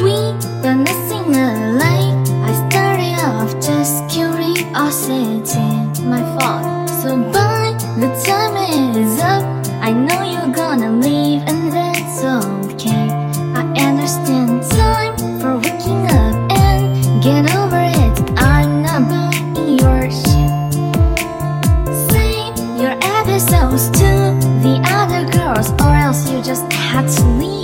We got nothing alike. I started off just curiosity, my fault. So by the time is up, I know you're gonna leave, and that's okay. I understand time for waking up and get over it. I'm not buying your shit. Save your episodes to the other girls, or else you just had to leave.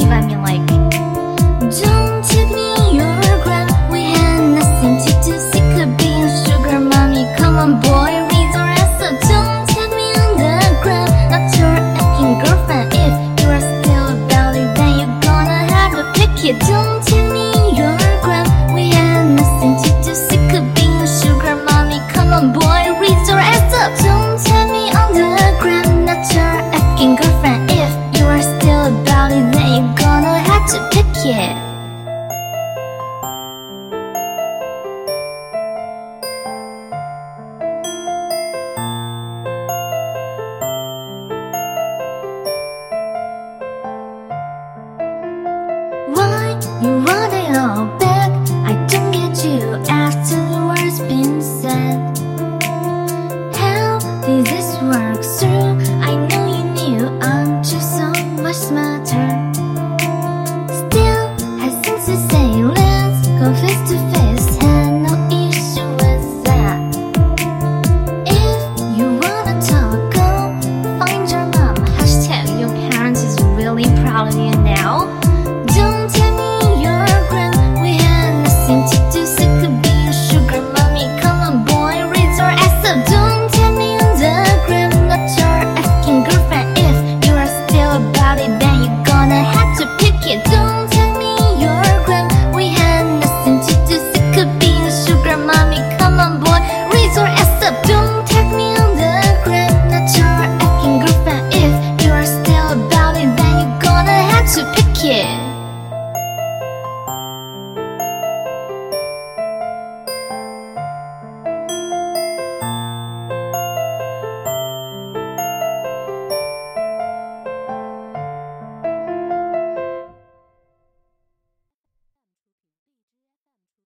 Then you're gonna have to pick it. Why you want it all?